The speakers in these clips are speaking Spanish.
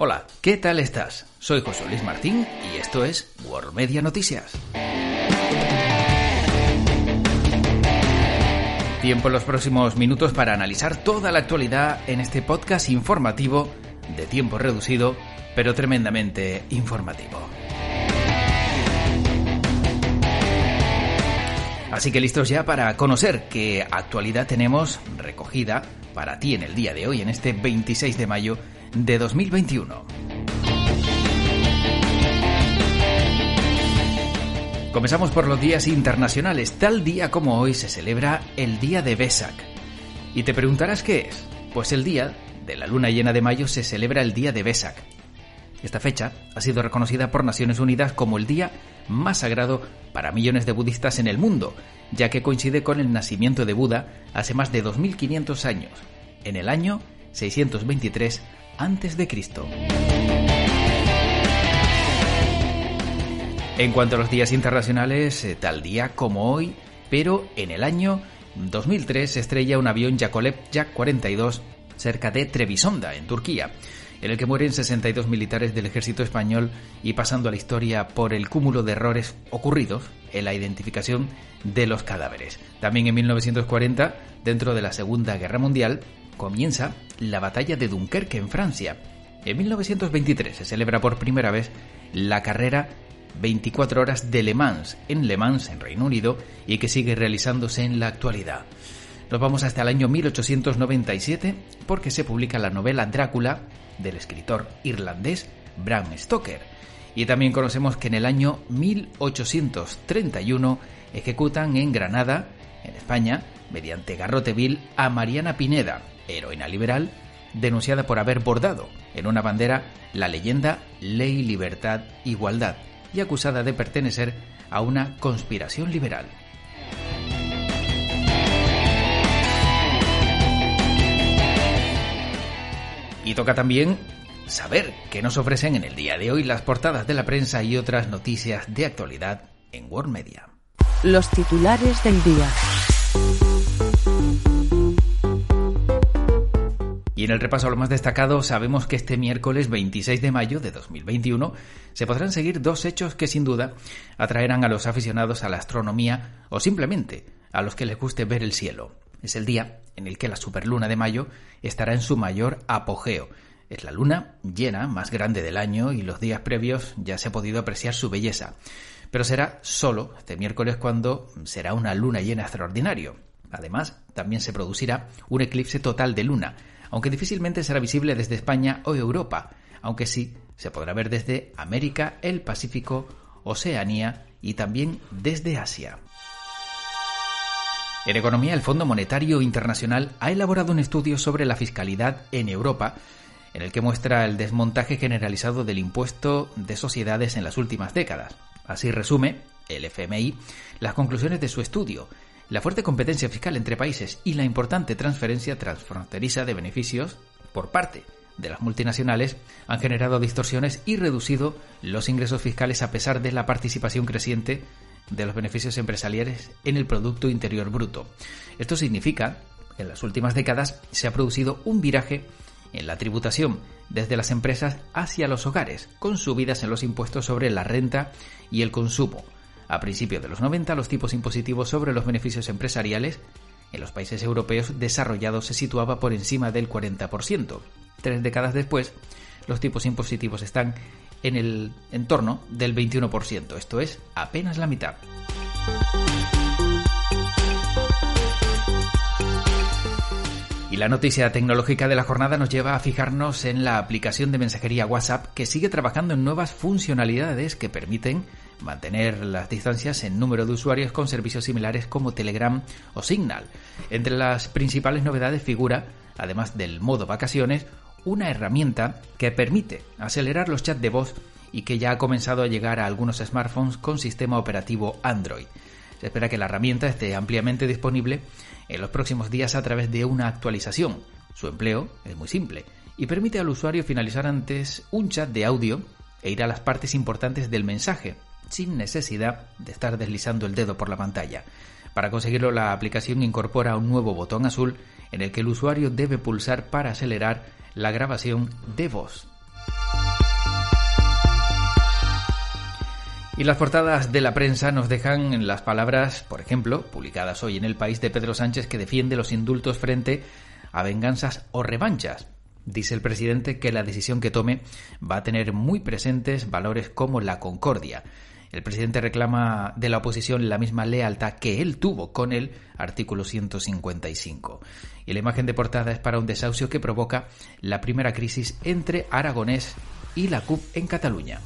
Hola, ¿qué tal estás? Soy José Luis Martín y esto es World Media Noticias. Tiempo en los próximos minutos para analizar toda la actualidad en este podcast informativo de tiempo reducido, pero tremendamente informativo. Así que listos ya para conocer qué actualidad tenemos recogida para ti en el día de hoy, en este 26 de mayo de 2021. Comenzamos por los días internacionales. Tal día como hoy se celebra el Día de Vesak. Y te preguntarás qué es. Pues el día de la luna llena de mayo se celebra el Día de Vesak. Esta fecha ha sido reconocida por Naciones Unidas como el día más sagrado para millones de budistas en el mundo, ya que coincide con el nacimiento de Buda hace más de 2500 años, en el año 623 a.C. En cuanto a los días internacionales, eh, tal día como hoy, pero en el año 2003 se estrella un avión Yakolev Jak-42 cerca de Trebisonda, en Turquía, en el que mueren 62 militares del ejército español y pasando a la historia por el cúmulo de errores ocurridos en la identificación de los cadáveres. También en 1940, dentro de la Segunda Guerra Mundial, comienza la batalla de Dunkerque en Francia. En 1923 se celebra por primera vez la carrera 24 horas de Le Mans en Le Mans, en Reino Unido, y que sigue realizándose en la actualidad. Nos vamos hasta el año 1897 porque se publica la novela Drácula del escritor irlandés Bram Stoker. Y también conocemos que en el año 1831 ejecutan en Granada, en España, mediante garrote vil, a Mariana Pineda, heroína liberal, denunciada por haber bordado en una bandera la leyenda Ley, Libertad, Igualdad, y acusada de pertenecer a una conspiración liberal. Y toca también saber qué nos ofrecen en el día de hoy las portadas de la prensa y otras noticias de actualidad en World Media. Los titulares del día. Y en el repaso a lo más destacado, sabemos que este miércoles 26 de mayo de 2021 se podrán seguir dos hechos que sin duda atraerán a los aficionados a la astronomía o simplemente a los que les guste ver el cielo. Es el día en el que la superluna de mayo estará en su mayor apogeo. Es la luna llena más grande del año y los días previos ya se ha podido apreciar su belleza. Pero será solo este miércoles cuando será una luna llena extraordinario. Además, también se producirá un eclipse total de luna, aunque difícilmente será visible desde España o Europa, aunque sí se podrá ver desde América, el Pacífico, Oceanía y también desde Asia. En economía, el Fondo Monetario Internacional ha elaborado un estudio sobre la fiscalidad en Europa, en el que muestra el desmontaje generalizado del impuesto de sociedades en las últimas décadas. Así resume el FMI las conclusiones de su estudio, la fuerte competencia fiscal entre países y la importante transferencia transfronteriza de beneficios por parte de las multinacionales han generado distorsiones y reducido los ingresos fiscales a pesar de la participación creciente de los beneficios empresariales en el Producto Interior Bruto. Esto significa que en las últimas décadas se ha producido un viraje en la tributación desde las empresas hacia los hogares, con subidas en los impuestos sobre la renta y el consumo, a principios de los 90, los tipos impositivos sobre los beneficios empresariales en los países europeos desarrollados se situaba por encima del 40%. Tres décadas después, los tipos impositivos están en el entorno del 21%, esto es apenas la mitad. Y la noticia tecnológica de la jornada nos lleva a fijarnos en la aplicación de mensajería WhatsApp que sigue trabajando en nuevas funcionalidades que permiten mantener las distancias en número de usuarios con servicios similares como Telegram o Signal. Entre las principales novedades figura, además del modo vacaciones, una herramienta que permite acelerar los chats de voz y que ya ha comenzado a llegar a algunos smartphones con sistema operativo Android. Se espera que la herramienta esté ampliamente disponible en los próximos días a través de una actualización. Su empleo es muy simple y permite al usuario finalizar antes un chat de audio e ir a las partes importantes del mensaje, sin necesidad de estar deslizando el dedo por la pantalla. Para conseguirlo, la aplicación incorpora un nuevo botón azul en el que el usuario debe pulsar para acelerar la grabación de voz. Y las portadas de la prensa nos dejan las palabras, por ejemplo, publicadas hoy en El País de Pedro Sánchez que defiende los indultos frente a venganzas o revanchas. Dice el presidente que la decisión que tome va a tener muy presentes valores como la concordia. El presidente reclama de la oposición la misma lealtad que él tuvo con el artículo 155. Y la imagen de portada es para un desahucio que provoca la primera crisis entre Aragonés y la CUP en Cataluña.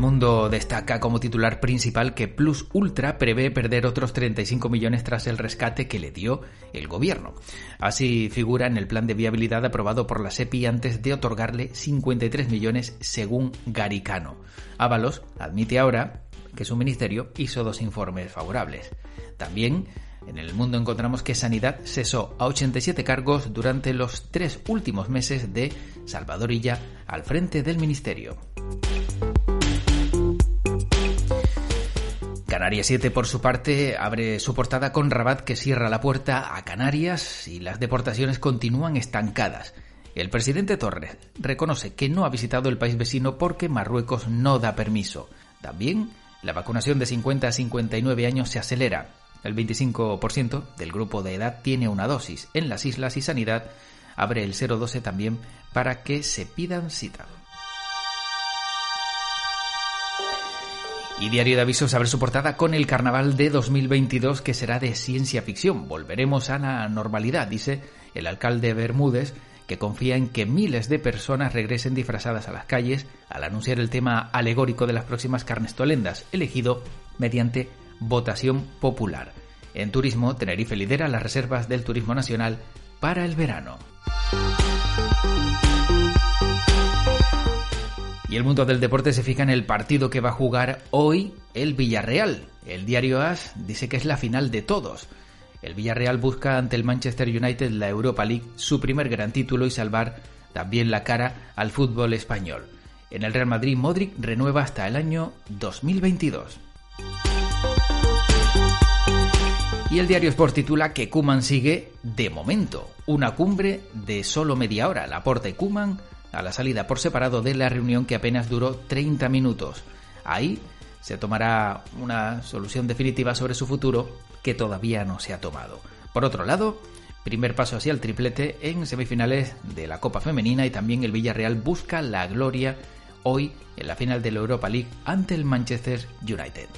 El mundo destaca como titular principal que Plus Ultra prevé perder otros 35 millones tras el rescate que le dio el gobierno. Así figura en el plan de viabilidad aprobado por la SEPI antes de otorgarle 53 millones según Garicano. Ábalos admite ahora que su ministerio hizo dos informes favorables. También en el mundo encontramos que Sanidad cesó a 87 cargos durante los tres últimos meses de Salvador Illa al frente del ministerio. Canarias 7, por su parte, abre su portada con Rabat que cierra la puerta a Canarias y las deportaciones continúan estancadas. El presidente Torres reconoce que no ha visitado el país vecino porque Marruecos no da permiso. También la vacunación de 50 a 59 años se acelera. El 25% del grupo de edad tiene una dosis en las islas y Sanidad abre el 012 también para que se pidan cita. Y Diario de Avisos abre su portada con el carnaval de 2022 que será de ciencia ficción. Volveremos a la normalidad, dice el alcalde Bermúdez, que confía en que miles de personas regresen disfrazadas a las calles al anunciar el tema alegórico de las próximas carnestolendas, elegido mediante votación popular. En turismo, Tenerife lidera las reservas del turismo nacional para el verano. Y el mundo del deporte se fija en el partido que va a jugar hoy el Villarreal. El diario AS dice que es la final de todos. El Villarreal busca ante el Manchester United la Europa League su primer gran título y salvar también la cara al fútbol español. En el Real Madrid, Modric renueva hasta el año 2022. Y el diario Sport titula que Kuman sigue de momento, una cumbre de solo media hora. La Porta y Kuman a la salida por separado de la reunión que apenas duró 30 minutos. Ahí se tomará una solución definitiva sobre su futuro que todavía no se ha tomado. Por otro lado, primer paso hacia el triplete en semifinales de la Copa Femenina y también el Villarreal busca la gloria hoy en la final de la Europa League ante el Manchester United.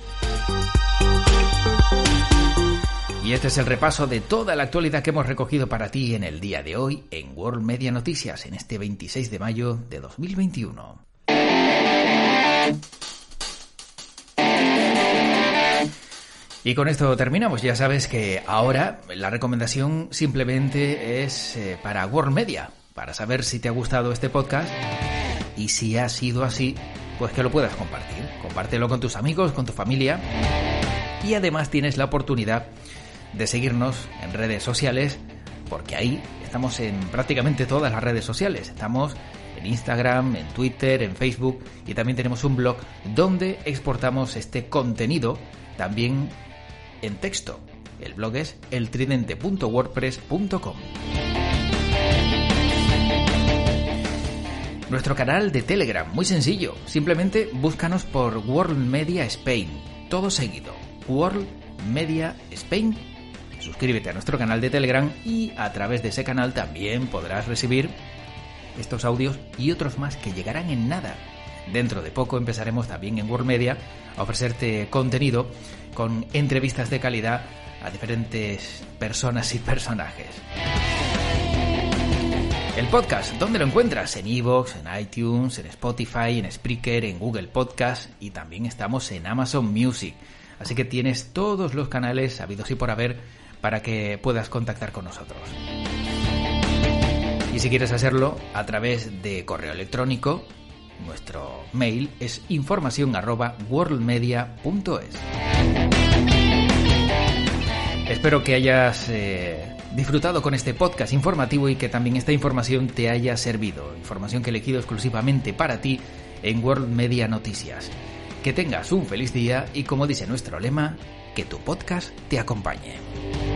Y este es el repaso de toda la actualidad que hemos recogido para ti en el día de hoy en World Media Noticias, en este 26 de mayo de 2021. Y con esto terminamos. Ya sabes que ahora la recomendación simplemente es eh, para World Media, para saber si te ha gustado este podcast y si ha sido así, pues que lo puedas compartir. Compártelo con tus amigos, con tu familia. Y además tienes la oportunidad de seguirnos en redes sociales, porque ahí estamos en prácticamente todas las redes sociales. Estamos en Instagram, en Twitter, en Facebook y también tenemos un blog donde exportamos este contenido también en texto. El blog es eltridente.wordpress.com. Nuestro canal de Telegram, muy sencillo. Simplemente búscanos por World Media Spain. Todo seguido. World Media Spain suscríbete a nuestro canal de Telegram y a través de ese canal también podrás recibir estos audios y otros más que llegarán en nada. Dentro de poco empezaremos también en World Media a ofrecerte contenido con entrevistas de calidad a diferentes personas y personajes. El podcast, ¿dónde lo encuentras? En Evox, en iTunes, en Spotify, en Spreaker, en Google Podcast y también estamos en Amazon Music. Así que tienes todos los canales habidos y por haber para que puedas contactar con nosotros. Y si quieres hacerlo a través de correo electrónico, nuestro mail es información worldmedia.es. Espero que hayas eh, disfrutado con este podcast informativo y que también esta información te haya servido. Información que he elegido exclusivamente para ti en World Media Noticias. Que tengas un feliz día y como dice nuestro lema, que tu podcast te acompañe.